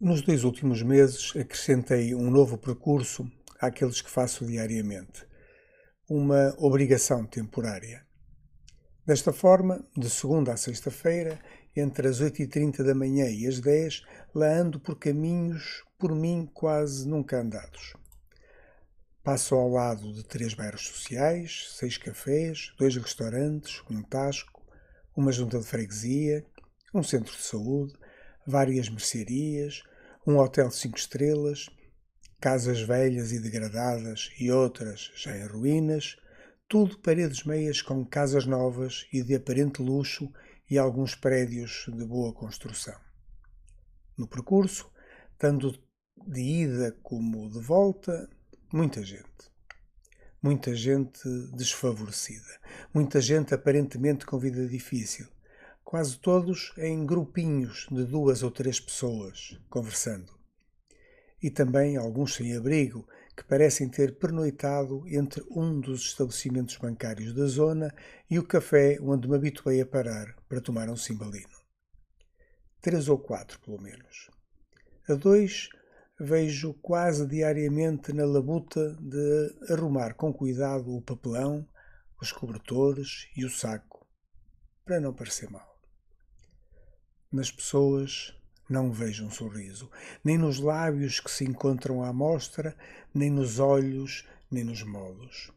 Nos dois últimos meses acrescentei um novo percurso àqueles que faço diariamente, uma obrigação temporária. Desta forma, de segunda a sexta-feira, entre as 8h30 da manhã e as 10 lá ando por caminhos por mim quase nunca andados. Passo ao lado de três bairros sociais, seis cafés, dois restaurantes, um tasco, uma junta de freguesia, um centro de saúde, várias mercearias, um hotel cinco estrelas, casas velhas e degradadas e outras já em ruínas, tudo paredes meias com casas novas e de aparente luxo e alguns prédios de boa construção. No percurso, tanto de ida como de volta, muita gente. Muita gente desfavorecida. Muita gente aparentemente com vida difícil. Quase todos em grupinhos de duas ou três pessoas, conversando. E também alguns sem abrigo, que parecem ter pernoitado entre um dos estabelecimentos bancários da zona e o café onde me habituei a parar para tomar um cimbalino. Três ou quatro, pelo menos. A dois vejo quase diariamente na labuta de arrumar com cuidado o papelão, os cobertores e o saco, para não parecer mal. Nas pessoas não vejo um sorriso, nem nos lábios que se encontram à mostra, nem nos olhos, nem nos molos.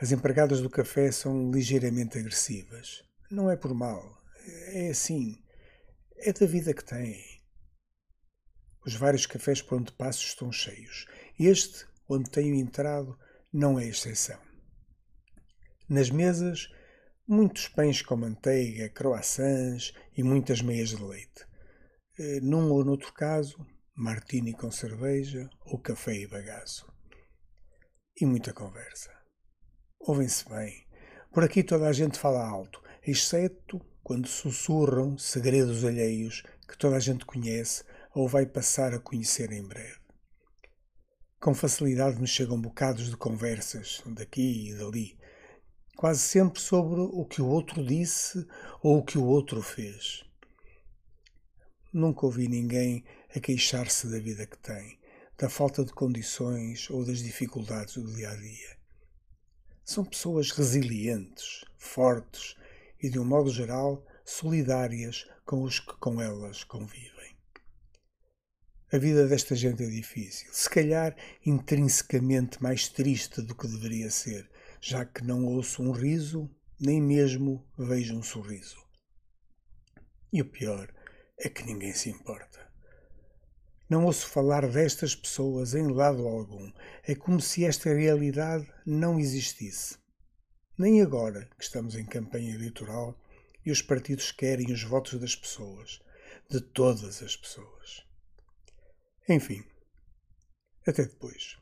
As empregadas do café são ligeiramente agressivas. Não é por mal, é assim. É da vida que têm. Os vários cafés por onde passo estão cheios. Este, onde tenho entrado, não é exceção. Nas mesas, muitos pães com manteiga, croissants e muitas meias de leite. Eh, num ou noutro caso, martini com cerveja ou café e bagaço. E muita conversa. Ouvem-se bem. Por aqui toda a gente fala alto, exceto quando sussurram segredos alheios que toda a gente conhece ou vai passar a conhecer em breve. Com facilidade me chegam bocados de conversas daqui e dali, quase sempre sobre o que o outro disse ou o que o outro fez. Nunca ouvi ninguém a queixar-se da vida que tem, da falta de condições ou das dificuldades do dia a dia. São pessoas resilientes, fortes e, de um modo geral, solidárias com os que com elas convivem. A vida desta gente é difícil, se calhar intrinsecamente mais triste do que deveria ser, já que não ouço um riso, nem mesmo vejo um sorriso. E o pior é que ninguém se importa. Não ouço falar destas pessoas em lado algum. É como se esta realidade não existisse. Nem agora que estamos em campanha eleitoral e os partidos querem os votos das pessoas, de todas as pessoas. Enfim, até depois.